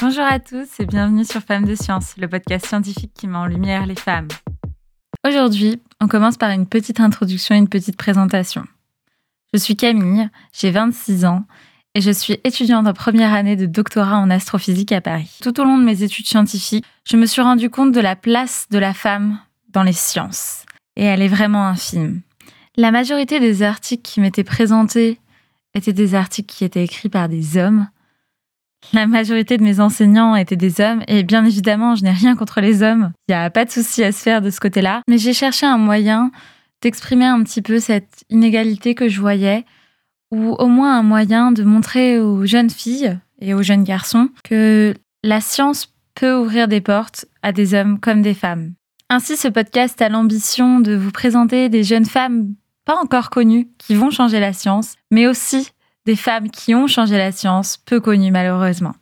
Bonjour à tous et bienvenue sur Femmes de Science, le podcast scientifique qui met en lumière les femmes. Aujourd'hui, on commence par une petite introduction et une petite présentation. Je suis Camille, j'ai 26 ans et je suis étudiante en première année de doctorat en astrophysique à Paris. Tout au long de mes études scientifiques, je me suis rendu compte de la place de la femme dans les sciences. Et elle est vraiment infime. La majorité des articles qui m'étaient présentés étaient des articles qui étaient écrits par des hommes. La majorité de mes enseignants étaient des hommes et bien évidemment, je n'ai rien contre les hommes. Il n'y a pas de souci à se faire de ce côté-là. Mais j'ai cherché un moyen d'exprimer un petit peu cette inégalité que je voyais ou au moins un moyen de montrer aux jeunes filles et aux jeunes garçons que la science peut ouvrir des portes à des hommes comme des femmes. Ainsi, ce podcast a l'ambition de vous présenter des jeunes femmes pas encore connues qui vont changer la science, mais aussi des femmes qui ont changé la science, peu connues malheureusement.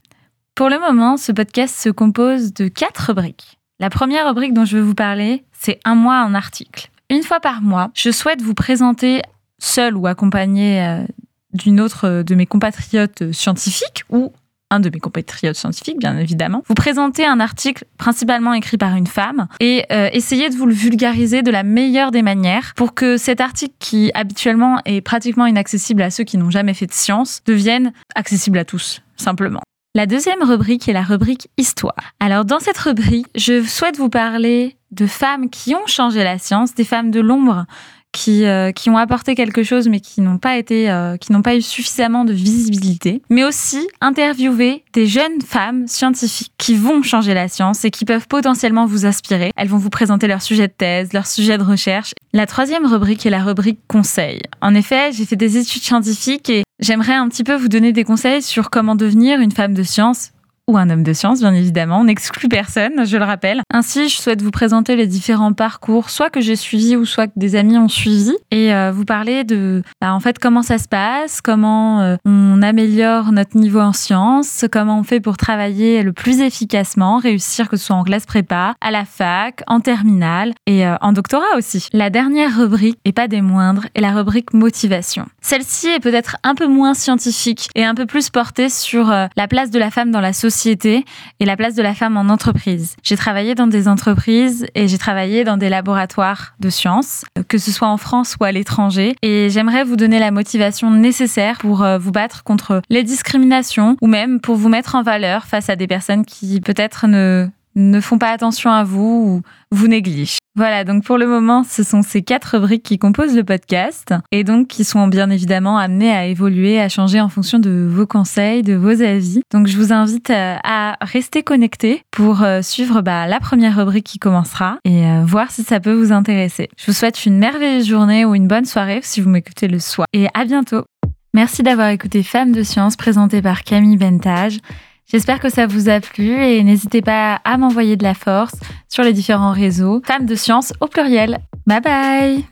Pour le moment, ce podcast se compose de quatre rubriques. La première rubrique dont je veux vous parler, c'est un mois en article. Une fois par mois, je souhaite vous présenter, seul ou accompagné euh, d'une autre de mes compatriotes scientifiques ou un de mes compatriotes scientifiques, bien évidemment, vous présentez un article principalement écrit par une femme et euh, essayez de vous le vulgariser de la meilleure des manières pour que cet article qui habituellement est pratiquement inaccessible à ceux qui n'ont jamais fait de science devienne accessible à tous, simplement. La deuxième rubrique est la rubrique Histoire. Alors dans cette rubrique, je souhaite vous parler de femmes qui ont changé la science, des femmes de l'ombre qui, euh, qui ont apporté quelque chose mais qui n'ont pas été euh, qui n'ont pas eu suffisamment de visibilité mais aussi interviewer des jeunes femmes scientifiques qui vont changer la science et qui peuvent potentiellement vous inspirer. Elles vont vous présenter leur sujet de thèse leur sujet de recherche. La troisième rubrique est la rubrique conseil en effet j'ai fait des études scientifiques et j'aimerais un petit peu vous donner des conseils sur comment devenir une femme de science ou un homme de science, bien évidemment. On n'exclut personne, je le rappelle. Ainsi, je souhaite vous présenter les différents parcours, soit que j'ai suivi ou soit que des amis ont suivi, et euh, vous parler de, bah, en fait, comment ça se passe, comment euh, on améliore notre niveau en sciences, comment on fait pour travailler le plus efficacement, réussir que ce soit en classe prépa, à la fac, en terminale et euh, en doctorat aussi. La dernière rubrique, et pas des moindres, est la rubrique motivation. Celle-ci est peut-être un peu moins scientifique et un peu plus portée sur la place de la femme dans la société société et la place de la femme en entreprise. J'ai travaillé dans des entreprises et j'ai travaillé dans des laboratoires de sciences, que ce soit en France ou à l'étranger. Et j'aimerais vous donner la motivation nécessaire pour euh, vous battre contre les discriminations ou même pour vous mettre en valeur face à des personnes qui peut-être ne ne font pas attention à vous ou vous négligent. Voilà, donc pour le moment, ce sont ces quatre rubriques qui composent le podcast et donc qui sont bien évidemment amenées à évoluer, à changer en fonction de vos conseils, de vos avis. Donc je vous invite euh, à rester connecté pour euh, suivre bah, la première rubrique qui commencera et euh, voir si ça peut vous intéresser. Je vous souhaite une merveilleuse journée ou une bonne soirée si vous m'écoutez le soir et à bientôt. Merci d'avoir écouté Femmes de Science présentée par Camille Bentage. J'espère que ça vous a plu et n'hésitez pas à m'envoyer de la force sur les différents réseaux. Femmes de science au pluriel. Bye bye